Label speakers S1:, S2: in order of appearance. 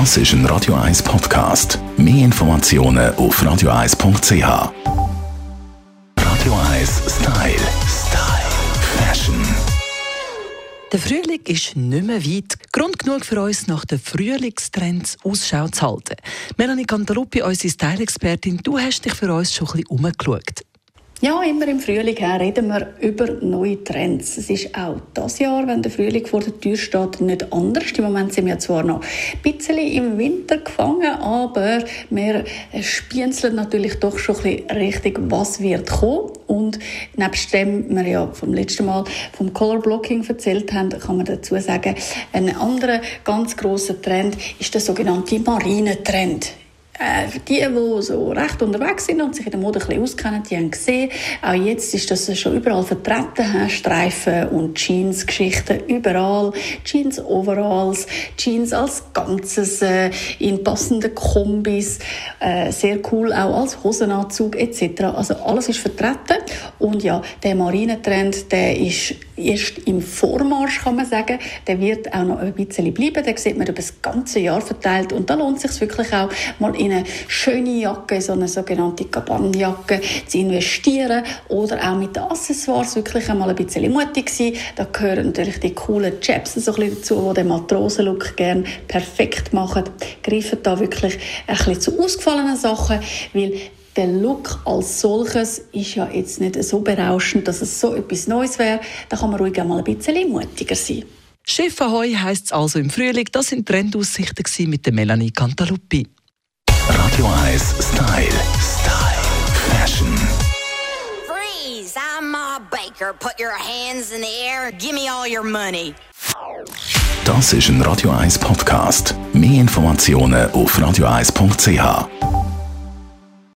S1: Das ist ein Radio 1 Podcast. Mehr Informationen auf radio1.ch. Radio 1 Style. Style. Fashion.
S2: Der Frühling ist nicht mehr weit. Grund genug für uns, nach den Frühlingstrends Ausschau zu halten. Melanie Cantaluppi, unsere Style-Expertin, du hast dich für uns schon ein bisschen umgeschaut.
S3: Ja, immer im Frühling reden wir über neue Trends. Es ist auch das Jahr, wenn der Frühling vor der Tür steht, nicht anders. Im Moment sind wir zwar noch ein bisschen im Winter gefangen, aber wir spienzeln natürlich doch schon ein bisschen richtig, was wird kommen. Und nebst dem wir ja vom letzten Mal vom Color Blocking erzählt haben, kann man dazu sagen, ein anderer ganz großer Trend ist der sogenannte Marinentrend. Äh, die, die so recht unterwegs sind und sich in der Mode ein bisschen auskennen, die haben gesehen, auch jetzt ist das schon überall vertreten, Streifen und Jeans-Geschichten überall, Jeans-Overalls, Jeans als Ganzes, äh, in passenden Kombis, äh, sehr cool auch als Hosenanzug etc. Also alles ist vertreten. Und ja, der Marinentrend, der ist erst im Vormarsch, kann man sagen. Der wird auch noch ein bisschen bleiben. Den sieht man über das ganze Jahr verteilt. Und da lohnt es sich wirklich auch, mal in eine schöne Jacke, so eine sogenannte Kabanjacke, zu investieren. Oder auch mit den Accessoires wirklich einmal ein bisschen mutig sein. Da gehören natürlich die coolen Chaps so ein bisschen dazu, die den Matrosenlook gerne perfekt machen. Greifen da wirklich ein bisschen zu ausgefallenen Sachen, weil der Look als solches ist ja jetzt nicht so berauschend, dass es so etwas Neues wäre. Da kann man ruhig einmal ein bisschen mutiger sein.
S2: Chef Ahoi heisst es also im Frühling. Das sind Trendaussichten mit der Melanie Cantaluppi.
S1: Radio 1 Style. Style. Fashion.
S4: Freeze! I'm Ma Baker. Put your hands in the air. Give me all your money.
S1: Das ist ein Radio 1 Podcast. Mehr Informationen auf radio1.ch.